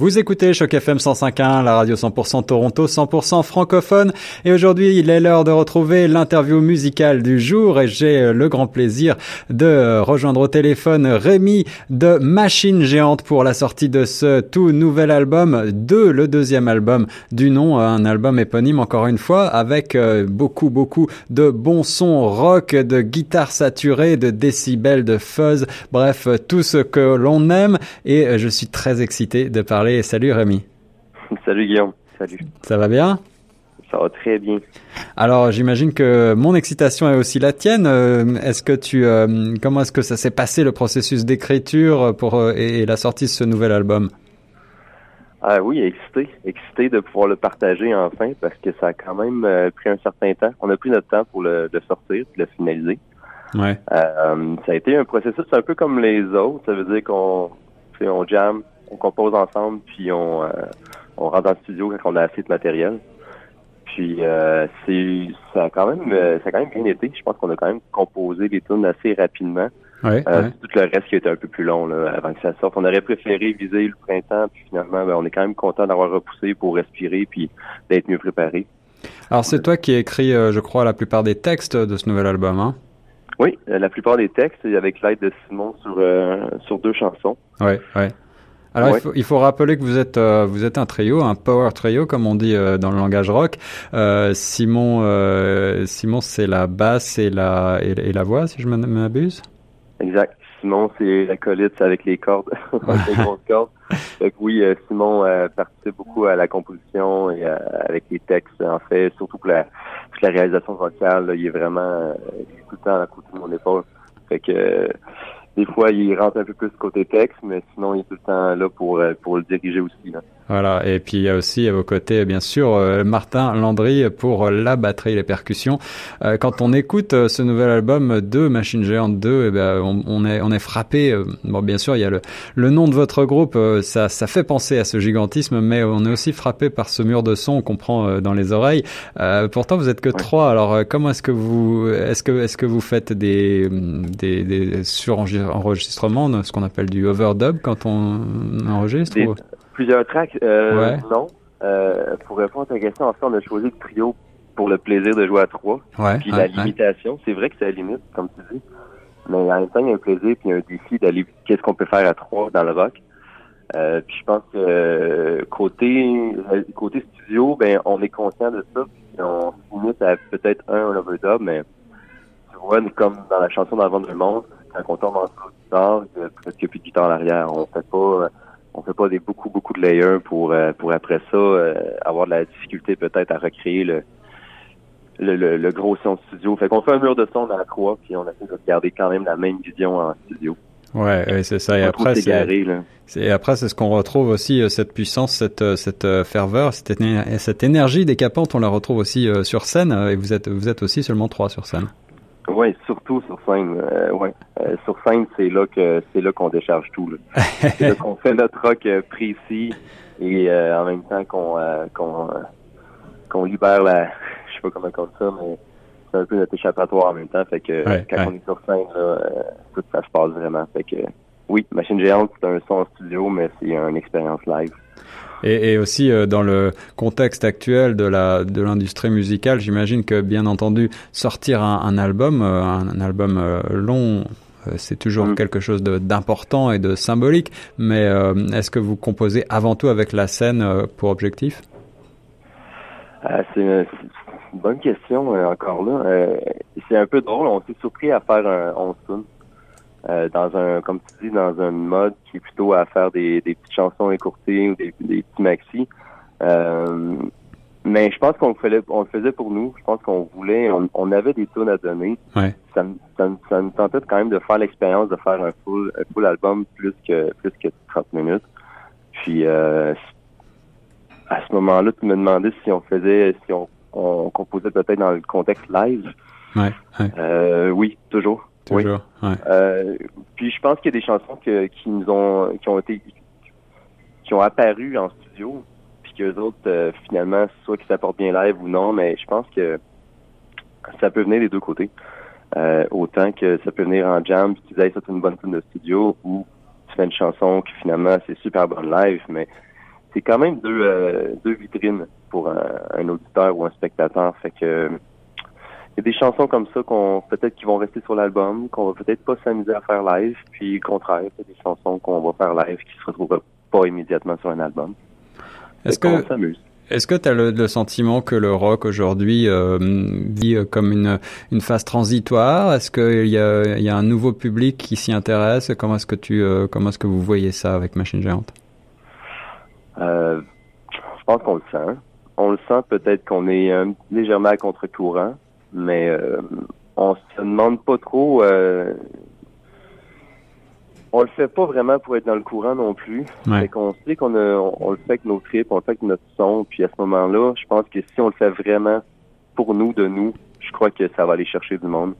Vous écoutez Choc FM 105.1, la radio 100% Toronto, 100% francophone. Et aujourd'hui, il est l'heure de retrouver l'interview musicale du jour. Et j'ai euh, le grand plaisir de euh, rejoindre au téléphone Rémi de Machine Géante pour la sortie de ce tout nouvel album, de le deuxième album du nom, euh, un album éponyme encore une fois, avec beaucoup, beaucoup de bons sons rock, de guitares saturées, de décibels, de fuzz, bref, tout ce que l'on aime. Et je suis très excité de parler salut Rémi. Salut Guillaume. Salut. Ça va bien? Ça va très bien. Alors, j'imagine que mon excitation est aussi la tienne. Euh, est-ce que tu, euh, comment est-ce que ça s'est passé le processus d'écriture pour euh, et, la sortie de ce nouvel album? Ah oui, excité, excité de pouvoir le partager enfin parce que ça a quand même pris un certain temps. On a pris notre temps pour le, sortir, de le finaliser. Ouais. ça a été un processus un peu comme les autres. Ça veut dire qu'on, on jam, on compose ensemble, puis on, euh, on rentre dans le studio quand on a assez de matériel. Puis euh, c'est ça a quand même euh, ça a quand même bien été. Je pense qu'on a quand même composé les tunes assez rapidement. Ouais, Tout le reste qui été un peu plus long là, avant que ça sorte. On aurait préféré viser le printemps, puis finalement, ben, on est quand même content d'avoir repoussé pour respirer puis d'être mieux préparé. Alors c'est toi qui as écrit, je crois, la plupart des textes de ce nouvel album, hein? Oui, la plupart des textes, avec l'aide de Simon sur sur deux chansons. Ouais, ouais. Alors il, faut, il, faut, rappeler que vous êtes euh, vous êtes un trio, un power trio comme on dit euh, dans le langage rock. Euh, Simon Simon c'est la basse et la et, la voix si je m'abuse. Exact. Simon c'est la colite avec les cordes, les grosses cordes. Donc oui, Simon participe beaucoup à la composition et avec les textes. En fait, surtout pour la, pour la réalisation vocale, il est vraiment tout le temps à côté de mon épaule. Fait que des fois, il rentre un peu plus côté texte, mais sinon, il est tout le temps là pour, euh, pour le diriger aussi. Là. Voilà, et puis il y a aussi à vos côtés, bien sûr, euh, Martin Landry pour la batterie et les percussions. Euh, quand on écoute ce nouvel album de Machine Géante 2, eh ben, on, est, on est frappé. Bon, bien sûr, il y a le, le nom de votre groupe, ça, ça fait penser à ce gigantisme, mais on est aussi frappé par ce mur de son qu'on prend dans les oreilles. pourtant, vous êtes que trois. Alors, comment est-ce que vous, est-ce que, est-ce que vous faites des, des, des surenregistrements, ce qu'on appelle du overdub quand on enregistre? Plusieurs tracks, euh, non. Euh, pour répondre à ta question, en fait, on a choisi le trio pour le plaisir de jouer à trois. puis la limitation, c'est vrai que c'est la limite, comme tu dis. Mais en même temps, il y a un plaisir puis il y a un défi d'aller qu'est-ce qu'on peut faire à trois dans le rock? Euh, puis je pense que euh, côté côté studio, ben on est conscient de ça. Puis on se limite à peut-être un, overdub, mais tu vois, comme dans la chanson Dans le du monde, quand on tombe en dessous de guitare, il n'y a presque plus de guitare en arrière. On fait pas on fait pas des beaucoup beaucoup de layers pour euh, pour après ça euh, avoir de la difficulté peut-être à recréer le le, le, gros son studio. Fait qu'on fait un mur de son dans la croix, puis on essaie de garder quand même la même vision en studio. Ouais, c'est ça. Et après, c'est après c'est ce qu'on retrouve aussi euh, cette puissance, cette cette ferveur, cette, cette énergie décapante. On la retrouve aussi sur scène. Et vous êtes vous êtes aussi seulement trois sur scène. Oui, surtout sur scène. Euh, ouais. Euh, sur scène, c'est là que c'est là qu'on décharge tout. c'est là qu'on fait notre rock euh, précis et en même temps qu'on qu'on qu'on libère la je sais pas comment on dit ça, mais c'est un peu notre échappatoire en même temps. Fait que quand on est sur scène, là, tout ça se passe vraiment. Fait que oui, Machine Géante, c'est un son en studio, mais c'est une expérience live. Et, et aussi euh, dans le contexte actuel de la de l'industrie musicale, j'imagine que bien entendu sortir un, un album, euh, un, album euh, long, c'est toujours mm. quelque chose d'important et de symbolique. Mais est-ce que vous composez avant tout avec la scène pour objectif? C'est une, bonne question encore là. c'est un peu drôle. On s'est surpris à faire un 11 euh, dans un, comme tu dis, dans un mode qui est plutôt à faire des, des petites chansons écourtées ou des, des petits maxi. Mais je pense qu'on le faisait, on le faisait pour nous. Je pense qu'on voulait, on, avait des tunes à donner. Ouais. Ça, ça, ça, nous tentait quand même de faire l'expérience de faire un full, un full album plus que plus que 30 minutes. Puis euh, à ce moment-là, tu me demandais si on faisait, si on, on composait peut-être dans le contexte live. Ouais, ouais. Euh, oui, toujours. Oui. Euh, puis je pense qu'il y a des chansons que, qui nous ont qui ont été qui ont apparu en studio, puis que autres euh, finalement soit qu'ils s'apportent bien live ou non, mais je pense que ça peut venir des deux côtés. autant que ça peut venir en jam, puis tu disais, ça c'est une bonne tune de studio, ou tu fais une chanson qui finalement c'est super bonne live, mais c'est quand même deux, deux vitrines pour un, auditeur ou un spectateur. Fait que il y a des chansons comme ça qu'on peut-être qui vont rester sur l'album, qu'on va peut-être pas s'amuser à faire live, puis au contraire, il y a des chansons qu'on va faire live qui se retrouvent pas immédiatement sur un album. Est-ce que. Est-ce que tu as le, sentiment que le rock aujourd'hui euh, vit euh, comme une, une phase transitoire? Est-ce qu'il y a, y a un nouveau public qui s'y intéresse? Comment est-ce que tu euh, comment est-ce que vous voyez ça avec Machine Géante? Euh, Je pense qu'on le sent. On le sent peut-être qu'on est légèrement à contre-courant, mais on se demande pas trop on le fait pas vraiment pour être dans le courant non plus. Ouais. qu'on sait qu'on on, le fait avec nos tripes, on le fait avec notre son, puis à ce moment-là, je pense que si on le fait vraiment pour nous, de nous, je crois que ça va aller chercher du monde.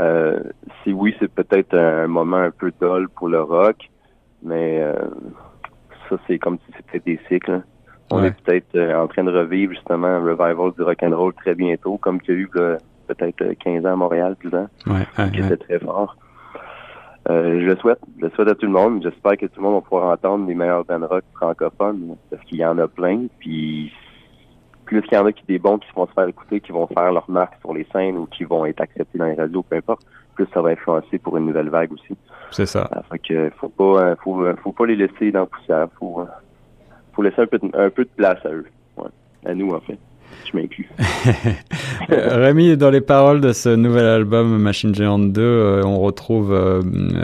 Euh, si oui, c'est peut-être un moment un peu dull pour le rock, mais euh, ça c'est comme si c'était des cycles. On est peut-être euh, en train de revivre justement un revival du rock and roll très bientôt, comme qu'il y a eu peut-être 15 ans à Montréal, plus ans, qui était très fort. Euh, je le souhaite. Je le souhaite à tout le monde. J'espère que tout le monde va pouvoir entendre les meilleurs bands rock francophones, parce qu'il y en a plein. Puis plus qu'il y en a qui des bons qui vont se faire écouter, qui vont faire leur marque sur les scènes ou qui vont être acceptés dans les radios, peu importe, plus ça va influencer pour une nouvelle vague aussi. C'est ça. Euh, fait que faut pas, euh, faut, faut pas les laisser dans la poussière. Faut, faut laisser un peu, de, un peu de place à eux. Ouais. À nous, en fait je. Rémi, dans les paroles de ce nouvel album Machine Géante 2, euh, on retrouve euh,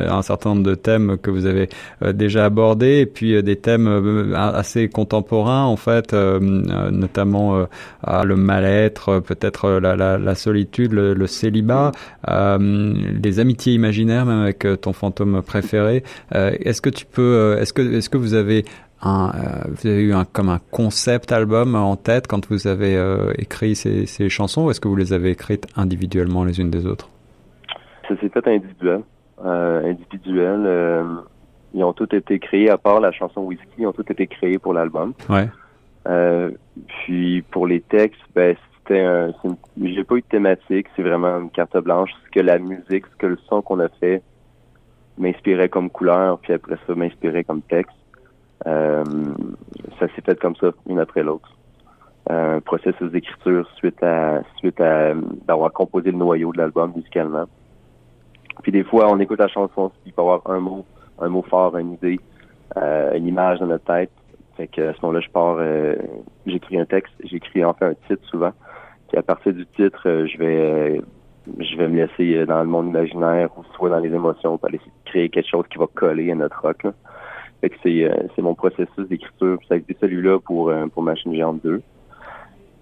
un certain nombre de thèmes que vous avez euh, déjà abordés et puis des thèmes assez contemporains en fait, notamment le mal-être, peut-être la, solitude, le, célibat, les amitiés imaginaires même avec ton fantôme préféré. est-ce que tu peux, est-ce que, est-ce que vous avez un, euh, vous avez eu un, comme un concept album en tête quand vous avez euh, écrit ces, ces, chansons ou est-ce que vous les avez écrites individuellement les unes des autres? Ça s'est fait individuel. Euh, individuel. Ils ont tous été créés, à part la chanson Whisky, ils ont tous été créés pour l'album. Ouais. puis pour les textes, ben c'était un, j'ai pas eu de thématique, c'est vraiment une carte blanche. Ce que la musique, ce que le son qu'on a fait m'inspirait comme couleur, puis après ça m'inspirait comme texte. Euh, ça s'est fait comme ça, une après l'autre. Un processus d'écriture suite à suite à d'avoir composé le noyau de l'album musicalement. Puis des fois, on écoute la chanson, il peut avoir un mot, un mot fort, une idée, euh, une image dans notre tête. Fait que à ce moment-là, je pars, euh, j'écris un texte, j'écris enfin un titre souvent. Puis à partir du titre, euh, je vais je vais me laisser dans le monde imaginaire ou soit dans les émotions pour aller créer quelque chose qui va coller à notre rock. Là. Fait que c'est, euh, c'est mon processus d'écriture. Ça a été celui-là pour, euh, pour Machine Géante 2.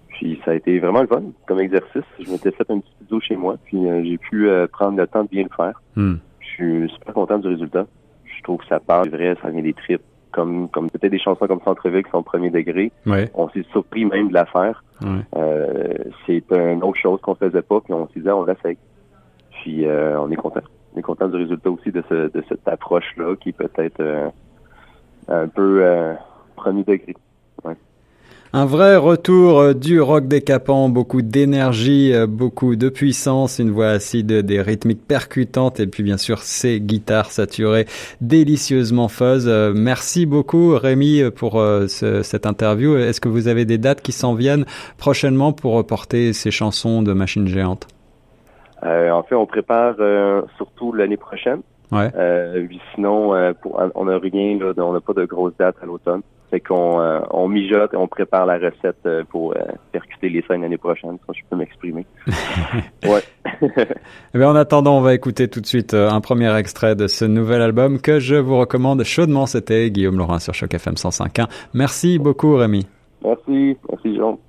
Puis ça a été vraiment le fun comme exercice. Je m'étais fait un petit studio chez moi, puis euh, j'ai pu prendre le temps de bien le faire. Hmm. Je suis super content du résultat. Je trouve que ça parle vrai, ça vient des tripes. Comme, comme peut-être des chansons comme Centre-Ville qui sont au premier degré. On s'est surpris même de la faire. c'est une autre chose qu'on faisait pas, puis on s'est dit, on l'essaye. Puis on est content. On est content du résultat aussi de, ce, de cette approche-là qui peut-être un peu euh, premier degré. Un vrai retour euh, du rock décapant, beaucoup d'énergie, euh, beaucoup de puissance, une voix acide, des rythmiques percutantes et puis bien sûr ces guitares saturées délicieusement fuzz. Merci beaucoup Rémi pour cette interview. Est-ce que vous avez des dates qui s'en viennent prochainement pour reporter ces chansons de Machine Géante? En fait, on prépare surtout l'année prochaine. Ouais. Euh, sinon, euh, on n'a rien, là, on n'a pas de grosses dates à l'automne. Fait qu'on euh, on mijote et on prépare la recette euh, pour percuter les scènes l'année prochaine, si je peux m'exprimer. ouais. eh bien, en attendant, on va écouter tout de suite un premier extrait de ce nouvel album que je vous recommande chaudement. C'était Guillaume Laurent sur Choc FM 105.1. Merci beaucoup, Rémi. Merci. Merci, Jean.